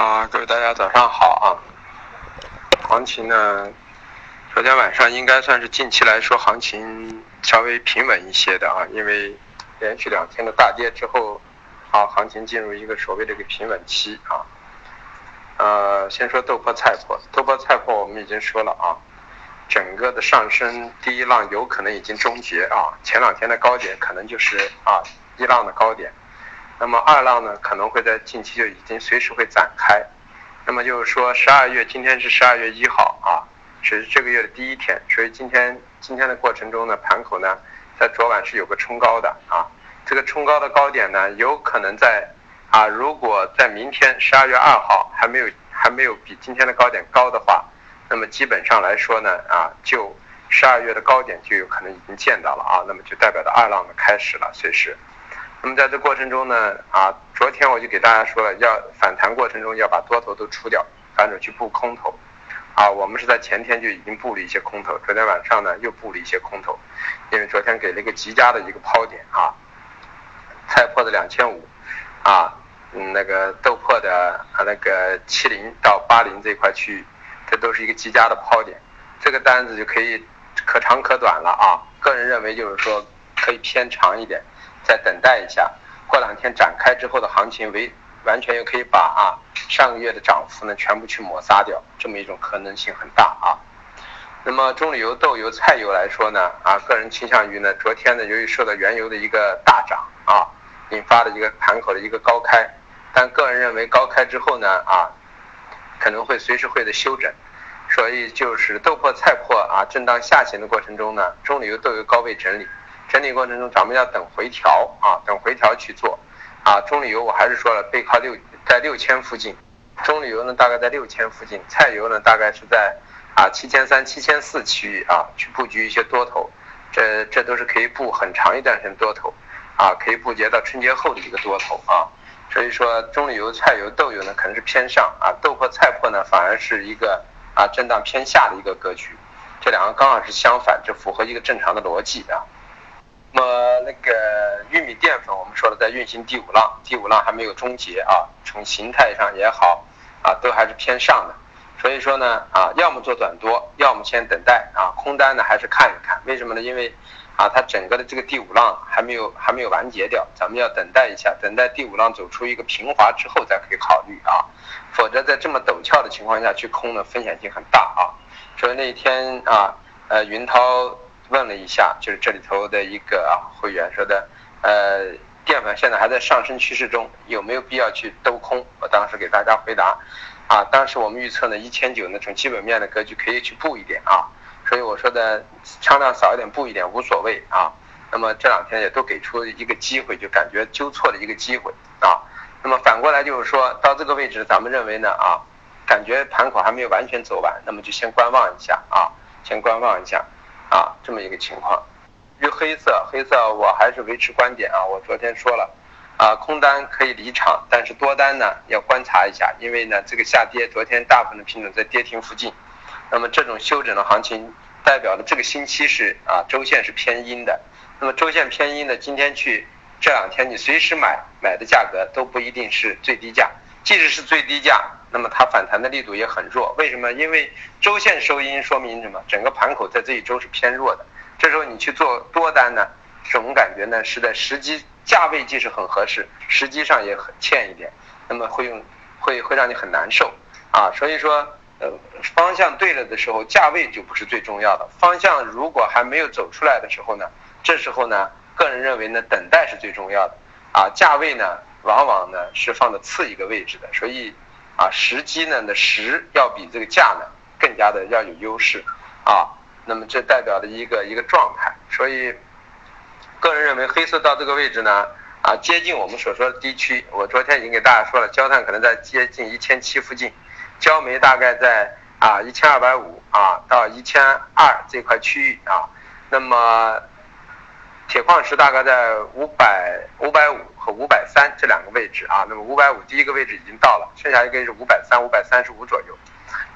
啊，各位大家早上好啊！行情呢，昨天晚上应该算是近期来说行情稍微平稳一些的啊，因为连续两天的大跌之后，啊，行情进入一个所谓这个平稳期啊。呃，先说豆粕菜粕，豆粕菜粕我们已经说了啊，整个的上升第一浪有可能已经终结啊，前两天的高点可能就是啊一浪的高点。那么二浪呢，可能会在近期就已经随时会展开。那么就是说，十二月今天是十二月一号啊，是这个月的第一天，所以今天今天的过程中呢，盘口呢在昨晚是有个冲高的啊。这个冲高的高点呢，有可能在啊，如果在明天十二月二号还没有还没有比今天的高点高的话，那么基本上来说呢啊，就十二月的高点就有可能已经见到了啊，那么就代表着二浪的开始了，随时。那么在这过程中呢，啊，昨天我就给大家说了，要反弹过程中要把多头都出掉，反手去布空头，啊，我们是在前天就已经布了一些空头，昨天晚上呢又布了一些空头，因为昨天给了一个极佳的一个抛点啊，菜粕的两千五，啊，嗯，那个豆粕的啊那个七零到八零这块区域，这都是一个极佳的抛点，这个单子就可以可长可短了啊，个人认为就是说可以偏长一点。再等待一下，过两天展开之后的行情，为完全又可以把啊上个月的涨幅呢全部去抹杀掉，这么一种可能性很大啊。那么中铝油、豆油、菜油来说呢，啊个人倾向于呢，昨天呢由于受到原油的一个大涨啊，引发的一个盘口的一个高开，但个人认为高开之后呢啊可能会随时会的休整，所以就是豆粕、菜粕啊震荡下行的过程中呢，中铝油、豆油高位整理。整理过程中，咱们要等回调啊，等回调去做啊。中铝油我还是说了，背靠六在六千附近，中铝油呢大概在六千附近，菜油呢大概是在啊七千三、七千四区域啊去布局一些多头，这这都是可以布很长一段时间多头啊，可以布局到春节后的一个多头啊。所以说，中铝油、菜油、豆油呢可能是偏上啊，豆粕、菜粕呢反而是一个啊震荡偏下的一个格局，这两个刚好是相反，这符合一个正常的逻辑啊。那么那个玉米淀粉，我们说了在运行第五浪，第五浪还没有终结啊，从形态上也好啊，都还是偏上的。所以说呢啊，要么做短多，要么先等待啊，空单呢还是看一看。为什么呢？因为啊，它整个的这个第五浪还没有还没有完结掉，咱们要等待一下，等待第五浪走出一个平滑之后再可以考虑啊，否则在这么陡峭的情况下去空呢，风险性很大啊。所以那天啊，呃，云涛。问了一下，就是这里头的一个啊会员说的，呃，淀粉现在还在上升趋势中，有没有必要去兜空？我当时给大家回答，啊，当时我们预测呢一千九呢从基本面的格局可以去布一点啊，所以我说的仓量少一点布一点无所谓啊。那么这两天也都给出一个机会，就感觉纠错的一个机会啊。那么反过来就是说到这个位置，咱们认为呢啊，感觉盘口还没有完全走完，那么就先观望一下啊，先观望一下。啊，这么一个情况，于黑色，黑色我还是维持观点啊。我昨天说了，啊，空单可以离场，但是多单呢要观察一下，因为呢这个下跌，昨天大部分的品种在跌停附近，那么这种休整的行情，代表的这个星期是啊周线是偏阴的，那么周线偏阴的，今天去这两天你随时买买的价格都不一定是最低价，即使是最低价。那么它反弹的力度也很弱，为什么？因为周线收阴说明什么？整个盘口在这一周是偏弱的。这时候你去做多单呢，总感觉呢是在时机价位既是很合适，时机上也很欠一点，那么会用会会让你很难受啊。所以说，呃，方向对了的时候，价位就不是最重要的。方向如果还没有走出来的时候呢，这时候呢，个人认为呢，等待是最重要的啊。价位呢，往往呢是放在次一个位置的，所以。啊，时机呢的时要比这个价呢更加的要有优势啊，那么这代表的一个一个状态，所以个人认为黑色到这个位置呢啊接近我们所说的低区，我昨天已经给大家说了，焦炭可能在接近一千七附近，焦煤大概在啊一千二百五啊到一千二这块区域啊，那么。铁矿石大概在五百五百五和五百三这两个位置啊，那么五百五第一个位置已经到了，剩下一个是五百三、五百三十五左右，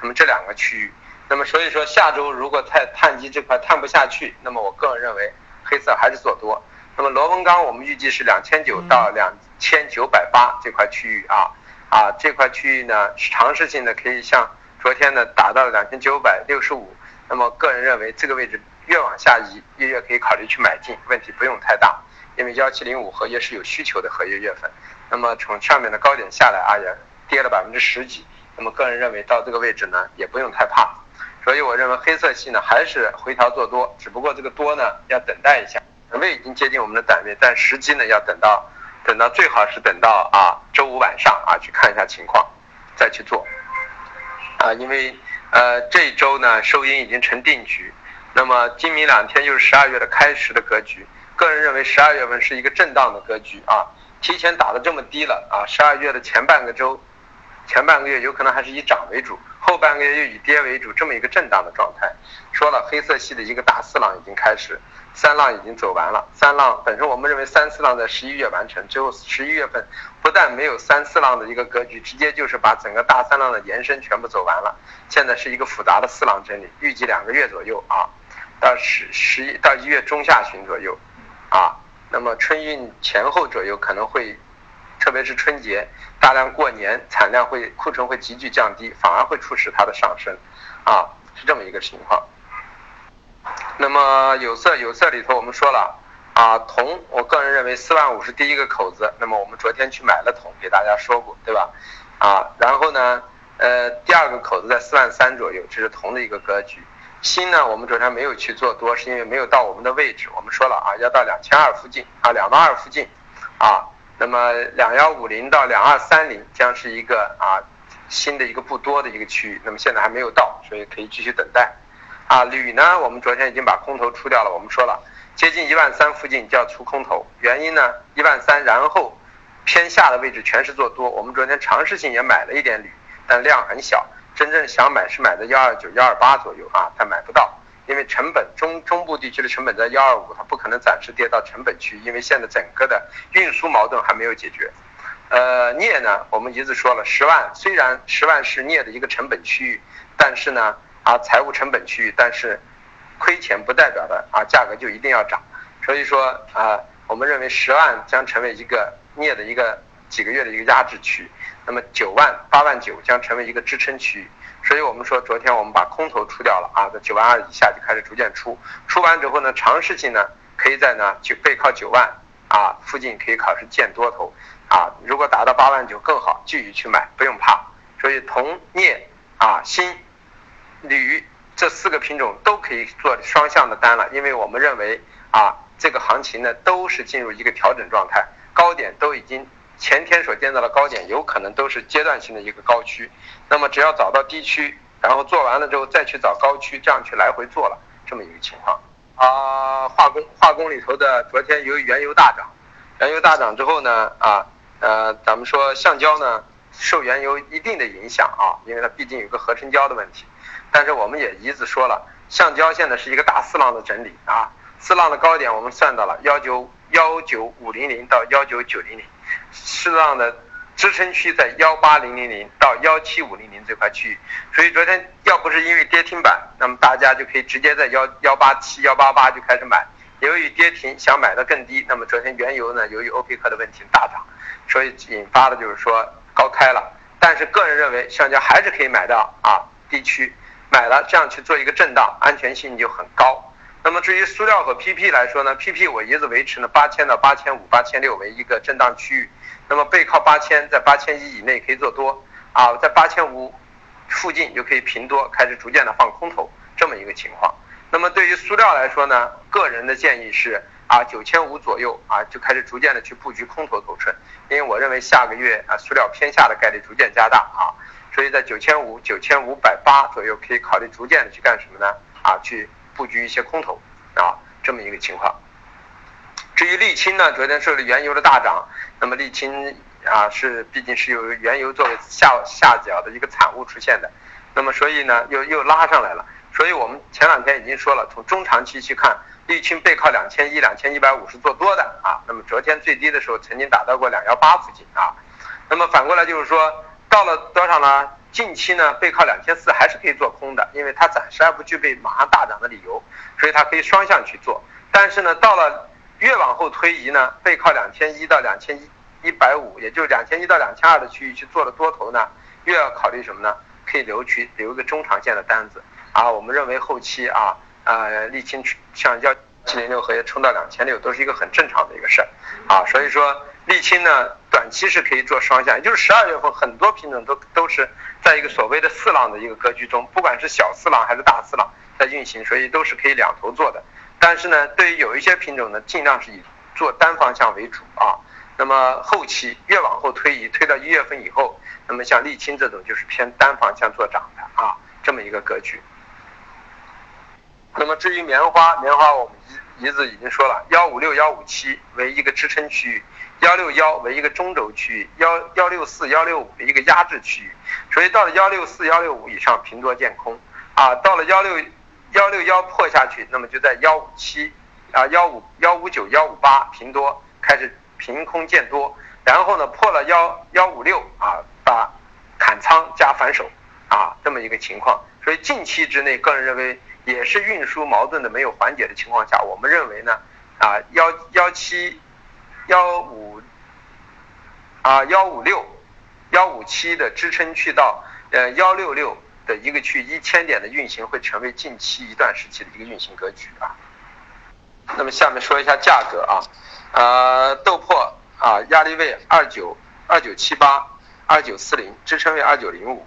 那么这两个区域，那么所以说下周如果碳碳基这块探不下去，那么我个人认为黑色还是做多。那么螺纹钢我们预计是两千九到两千九百八这块区域啊啊，这块区域呢是尝试性的，可以像昨天呢达到了两千九百六十五。那么个人认为这个位置越往下移，越越可以考虑去买进，问题不用太大。因为幺七零五合约是有需求的合约月份。那么从上面的高点下来啊，也跌了百分之十几。那么个人认为到这个位置呢，也不用太怕。所以我认为黑色系呢还是回调做多，只不过这个多呢要等待一下。位已经接近我们的胆位，但时机呢要等到。等到最好是等到啊周五晚上啊去看一下情况，再去做，啊因为呃这一周呢收阴已经成定局，那么今明两天就是十二月的开始的格局，个人认为十二月份是一个震荡的格局啊，提前打的这么低了啊，十二月的前半个周，前半个月有可能还是以涨为主，后半个月又以跌为主，这么一个震荡的状态，说了黑色系的一个大四浪已经开始。三浪已经走完了，三浪本身我们认为三四浪在十一月完成，最后十一月份不但没有三四浪的一个格局，直接就是把整个大三浪的延伸全部走完了。现在是一个复杂的四浪整理，预计两个月左右啊，到十十一到一月中下旬左右，啊，那么春运前后左右可能会，特别是春节大量过年，产量会库存会急剧降低，反而会促使它的上升，啊，是这么一个情况。那么有色有色里头我们说了啊铜，我个人认为四万五是第一个口子。那么我们昨天去买了铜，给大家说过，对吧？啊，然后呢，呃，第二个口子在四万三左右，这是铜的一个格局。锌呢，我们昨天没有去做多，是因为没有到我们的位置。我们说了啊，要到两千二附近啊，两万二附近啊。那么两幺五零到两二三零将是一个啊新的一个不多的一个区域。那么现在还没有到，所以可以继续等待。啊，铝呢，我们昨天已经把空头出掉了。我们说了，接近一万三附近就要出空头，原因呢，一万三，然后偏下的位置全是做多。我们昨天尝试性也买了一点铝，但量很小，真正想买是买在幺二九、幺二八左右啊，他买不到，因为成本中中部地区的成本在幺二五，它不可能暂时跌到成本区，因为现在整个的运输矛盾还没有解决。呃，镍呢，我们一直说了，十万虽然十万是镍的一个成本区域，但是呢。啊，财务成本区域，但是亏钱不代表的啊，价格就一定要涨。所以说啊，我们认为十万将成为一个镍的一个几个月的一个压制区，那么九万、八万九将成为一个支撑区域。所以我们说，昨天我们把空头出掉了啊，在九万二以下就开始逐渐出，出完之后呢，尝试性呢，可以在呢就背靠九万啊附近可以考试建多头啊，如果达到八万九更好，继续去买，不用怕。所以铜、镍啊、锌。铝这四个品种都可以做双向的单了，因为我们认为啊，这个行情呢都是进入一个调整状态，高点都已经前天所见到的高点，有可能都是阶段性的一个高区。那么只要找到低区，然后做完了之后再去找高区，这样去来回做了这么一个情况。啊，化工化工里头的昨天由于原油大涨，原油大涨之后呢，啊呃，咱们说橡胶呢受原油一定的影响啊，因为它毕竟有个合成胶的问题。但是我们也一直说了，橡胶现在是一个大四浪的整理啊，四浪的高点我们算到了幺九幺九五零零到幺九九零零，适当的支撑区在幺八零零零到幺七五零零这块区域，所以昨天要不是因为跌停板，那么大家就可以直接在幺幺八七幺八八就开始买，由于跌停想买的更低，那么昨天原油呢由于欧佩克的问题大涨，所以引发的就是说高开了，但是个人认为橡胶还是可以买到啊低区。买了这样去做一个震荡，安全性就很高。那么至于塑料和 PP 来说呢，PP 我一直维持呢八千到八千五、八千六为一个震荡区域。那么背靠八千，在八千一以内可以做多啊，在八千五附近就可以平多，开始逐渐的放空头这么一个情况。那么对于塑料来说呢，个人的建议是啊九千五左右啊就开始逐渐的去布局空头头寸，因为我认为下个月啊塑料偏下的概率逐渐加大啊。所以在九千五、九千五百八左右，可以考虑逐渐的去干什么呢？啊，去布局一些空头啊，这么一个情况。至于沥青呢，昨天受了原油的大涨，那么沥青啊是毕竟是由原油作为下下脚的一个产物出现的，那么所以呢又又拉上来了。所以我们前两天已经说了，从中长期去看，沥青背靠两千一、两千一百五是做多的啊。那么昨天最低的时候曾经达到过两幺八附近啊。那么反过来就是说。到了多少呢？近期呢，背靠两千四还是可以做空的，因为它暂时还不具备马上大涨的理由，所以它可以双向去做。但是呢，到了越往后推移呢，背靠两千一到两千一一百五，也就是两千一到两千二的区域去做了多头呢，越要考虑什么呢？可以留取留一个中长线的单子啊。我们认为后期啊，呃，沥青像幺七零六合约冲到两千六，都是一个很正常的一个事儿啊。所以说，沥青呢，短期是可以做双向，就是十二月份很多品种都都是在一个所谓的四浪的一个格局中，不管是小四浪还是大四浪在运行，所以都是可以两头做的。但是呢，对于有一些品种呢，尽量是以做单方向为主啊。那么后期越往后推移，推到一月份以后，那么像沥青这种就是偏单方向做涨的啊，这么一个格局。那么至于棉花，棉花我们一一直已经说了，幺五六幺五七为一个支撑区域，幺六幺为一个中轴区域，幺幺六四幺六五为一个压制区域。所以到了幺六四幺六五以上平多见空啊，到了幺六幺六幺破下去，那么就在幺五七啊幺五幺五九幺五八平多开始。平空见多，然后呢破了幺幺五六啊，把砍仓加反手啊这么一个情况，所以近期之内，个人认为也是运输矛盾的没有缓解的情况下，我们认为呢啊幺幺七幺五啊幺五六幺五七的支撑去到呃幺六六的一个区一千点的运行会成为近期一段时期的一个运行格局啊。那么下面说一下价格啊。呃，豆粕啊，压力位二九二九七八二九四零，支撑位二九零五。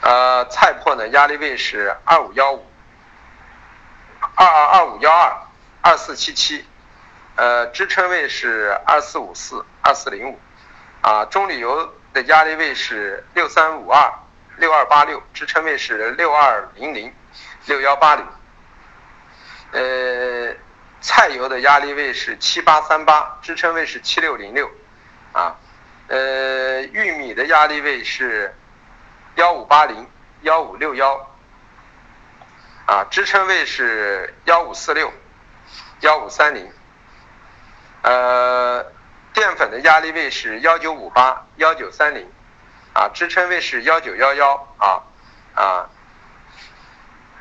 呃，菜粕呢，压力位是二五幺五二二二五幺二二四七七，呃，支撑位是二四五四二四零五。啊，中铝油的压力位是六三五二六二八六，支撑位是六二零零六幺八零。呃。菜油的压力位是七八三八，支撑位是七六零六，啊，呃，玉米的压力位是幺五八零幺五六幺，啊，支撑位是幺五四六幺五三零，呃，淀粉的压力位是幺九五八幺九三零，啊，支撑位是幺九幺幺啊啊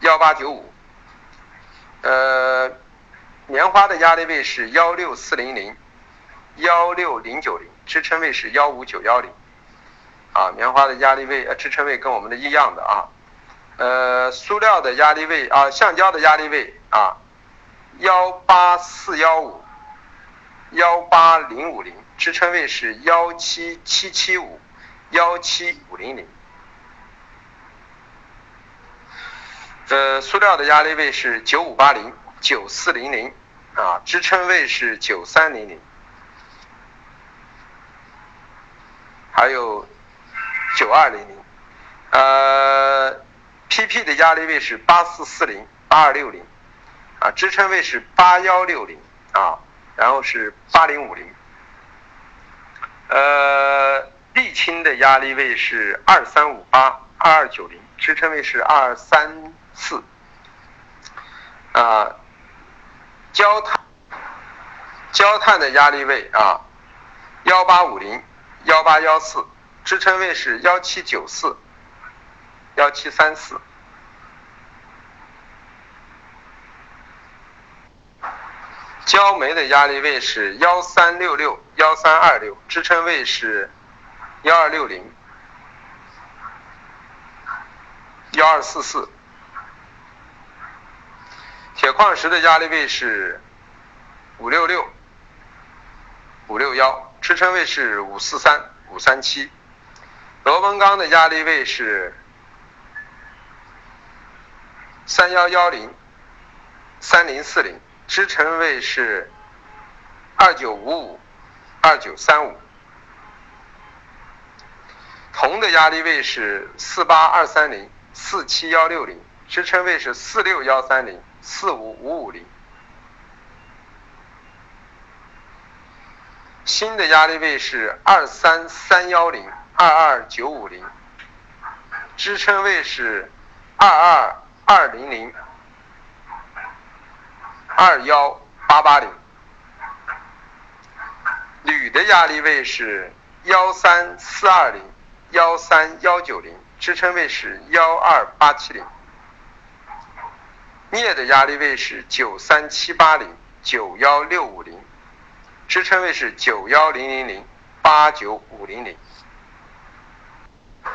幺八九五，呃。棉花的压力位是幺六四零零，幺六零九零，支撑位是幺五九幺零，啊，棉花的压力位呃支撑位跟我们的一样的啊，呃，塑料的压力位啊，橡胶的压力位啊，幺八四幺五，幺八零五零，支撑位是幺七七七五，幺七五零零，呃，塑料的压力位是九五八零。九四零零啊，支撑位是九三零零，还有九二零零，呃，PP 的压力位是八四四零八二六零，啊，支撑位是八幺六零啊，然后是八零五零，呃，沥青的压力位是二三五八二二九零，支撑位是二三四，啊。焦炭，焦炭的压力位啊，幺八五零，幺八幺四，支撑位是幺七九四，幺七三四。焦煤的压力位是幺三六六，幺三二六，支撑位是幺二六零，幺二四四。铁矿石的压力位是五六六、五六幺，支撑位是五四三、五三七。螺纹钢的压力位是三幺幺零、三零四零，支撑位是二九五五、二九三五。铜的压力位是四八二三零、四七幺六零，支撑位是四六幺三零。四五五五零，新的压力位是二三三幺零二二九五零，支撑位是二二二零零二幺八八零，铝的压力位是幺三四二零幺三幺九零，支撑位是幺二八七零。镍的压力位是九三七八零九幺六五零，支撑位是九幺零零零八。九五零零。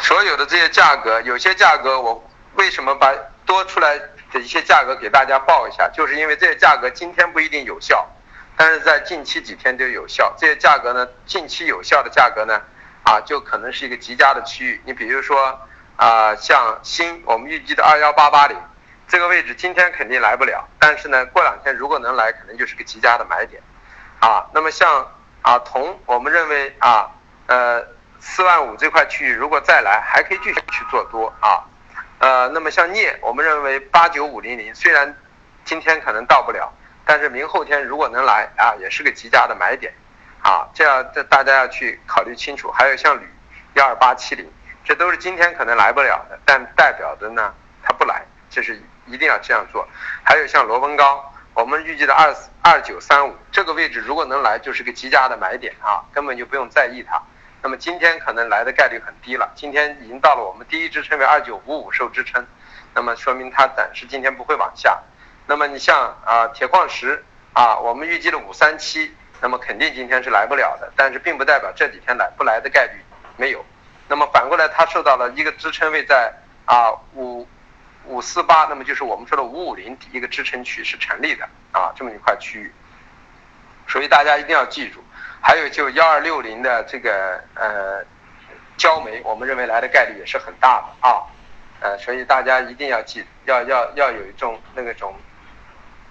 所有的这些价格，有些价格我为什么把多出来的一些价格给大家报一下？就是因为这些价格今天不一定有效，但是在近期几天就有效。这些价格呢，近期有效的价格呢，啊，就可能是一个极佳的区域。你比如说啊，像新我们预计的二幺八八零这个位置，今天肯定来不了，但是呢，过两天如果能来，可能就是个极佳的买点。啊，那么像啊铜，我们认为啊，呃。四万五这块区域，如果再来，还可以继续去做多啊。呃，那么像镍，我们认为八九五零零，虽然今天可能到不了，但是明后天如果能来啊，也是个极佳的买点啊。这样这大家要去考虑清楚。还有像铝幺二八七零，这都是今天可能来不了的，但代表的呢它不来，这是一定要这样做。还有像螺纹钢，我们预计的二二九三五这个位置如果能来，就是个极佳的买点啊，根本就不用在意它。那么今天可能来的概率很低了，今天已经到了我们第一支撑为二九五五受支撑，那么说明它暂时今天不会往下。那么你像啊铁矿石啊，我们预计的五三七，那么肯定今天是来不了的，但是并不代表这几天来不来的概率没有。那么反过来它受到了一个支撑位在啊五五四八，那么就是我们说的五五零一个支撑区是成立的啊这么一块区域，所以大家一定要记住。还有就幺二六零的这个呃焦煤，我们认为来的概率也是很大的啊，呃，所以大家一定要记，要要要有一种那个种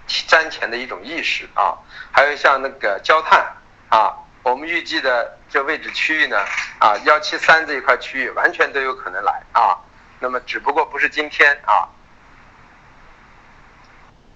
瞻前的一种意识啊。还有像那个焦炭啊，我们预计的这位置区域呢啊幺七三这一块区域完全都有可能来啊，那么只不过不是今天啊，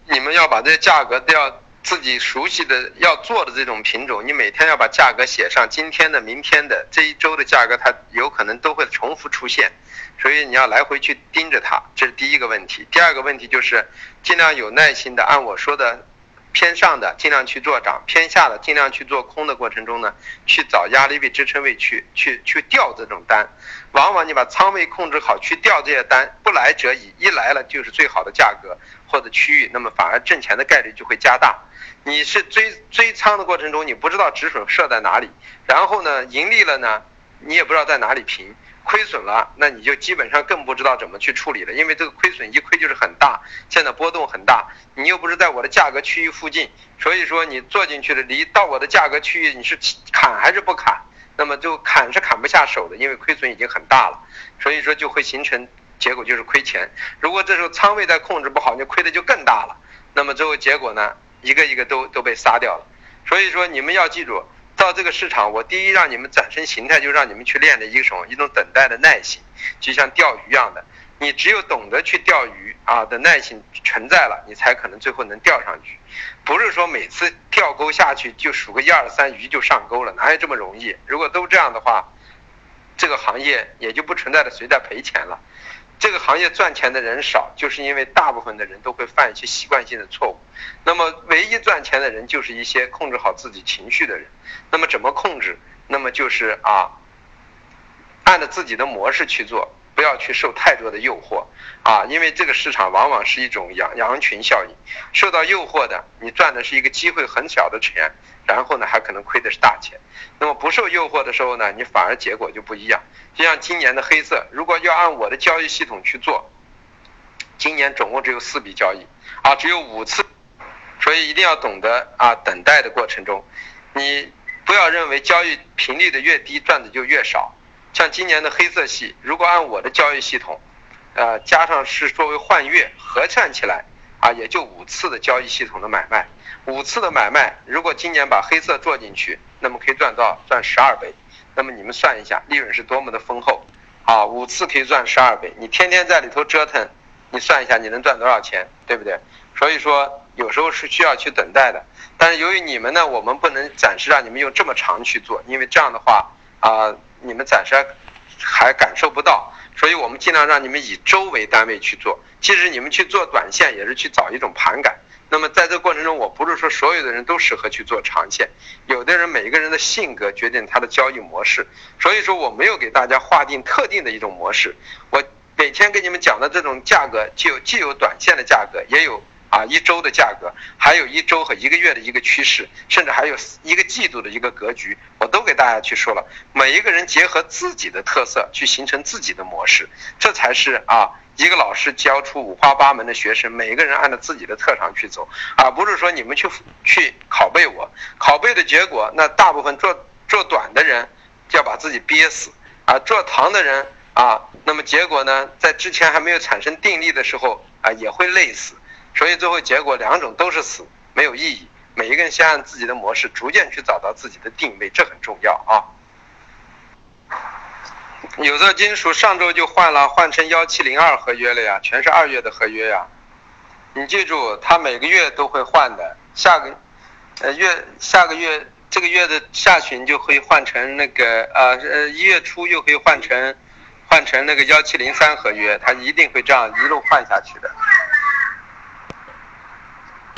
你们要把这价格都要。自己熟悉的要做的这种品种，你每天要把价格写上，今天的、明天的、这一周的价格，它有可能都会重复出现，所以你要来回去盯着它，这是第一个问题。第二个问题就是尽量有耐心的按我说的。偏上的尽量去做涨，偏下的尽量去做空的过程中呢，去找压力位、支撑位去去去调这种单。往往你把仓位控制好，去调这些单，不来则已，一来了就是最好的价格或者区域，那么反而挣钱的概率就会加大。你是追追仓的过程中，你不知道止损设在哪里，然后呢盈利了呢，你也不知道在哪里平。亏损了，那你就基本上更不知道怎么去处理了，因为这个亏损一亏就是很大，现在波动很大，你又不是在我的价格区域附近，所以说你做进去了，离到我的价格区域你是砍还是不砍？那么就砍是砍不下手的，因为亏损已经很大了，所以说就会形成结果就是亏钱。如果这时候仓位再控制不好，你亏的就更大了，那么最后结果呢，一个一个都都被杀掉了。所以说你们要记住。到这个市场，我第一让你们产生形态，就让你们去练的一种一种等待的耐心，就像钓鱼一样的。你只有懂得去钓鱼啊的耐心存在了，你才可能最后能钓上去。不是说每次钓钩下去就数个一二三，鱼就上钩了，哪有这么容易？如果都这样的话，这个行业也就不存在的谁在赔钱了。这个行业赚钱的人少，就是因为大部分的人都会犯一些习惯性的错误。那么，唯一赚钱的人就是一些控制好自己情绪的人。那么，怎么控制？那么就是啊，按照自己的模式去做。不要去受太多的诱惑啊，因为这个市场往往是一种羊羊群效应，受到诱惑的，你赚的是一个机会很小的钱，然后呢还可能亏的是大钱。那么不受诱惑的时候呢，你反而结果就不一样。就像今年的黑色，如果要按我的交易系统去做，今年总共只有四笔交易啊，只有五次，所以一定要懂得啊，等待的过程中，你不要认为交易频率的越低，赚的就越少。像今年的黑色系，如果按我的交易系统，呃，加上是作为换月合算起来，啊，也就五次的交易系统的买卖，五次的买卖，如果今年把黑色做进去，那么可以赚到赚十二倍，那么你们算一下，利润是多么的丰厚，啊，五次可以赚十二倍，你天天在里头折腾，你算一下你能赚多少钱，对不对？所以说有时候是需要去等待的，但是由于你们呢，我们不能暂时让你们用这么长去做，因为这样的话，啊。你们暂时还感受不到，所以我们尽量让你们以周为单位去做。其实你们去做短线也是去找一种盘感。那么在这过程中，我不是说所有的人都适合去做长线，有的人每一个人的性格决定他的交易模式。所以说我没有给大家划定特定的一种模式。我每天给你们讲的这种价格，既有既有短线的价格，也有啊一周的价格，还有一周和一个月的一个趋势，甚至还有一个季度的一个格局，我都给大家去说了。每一个人结合自己的特色去形成自己的模式，这才是啊一个老师教出五花八门的学生，每一个人按照自己的特长去走，而不是说你们去去拷贝我，拷贝的结果，那大部分做做短的人就要把自己憋死，啊做长的人。啊，那么结果呢，在之前还没有产生定力的时候啊，也会累死，所以最后结果两种都是死，没有意义。每一个人先按自己的模式，逐渐去找到自己的定位，这很重要啊。有色金属上周就换了，换成幺七零二合约了呀，全是二月的合约呀。你记住，它每个月都会换的，下个呃月下个月。这个月的下旬就可以换成那个呃呃一月初又可以换成换成那个幺七零三合约，它一定会这样一路换下去的。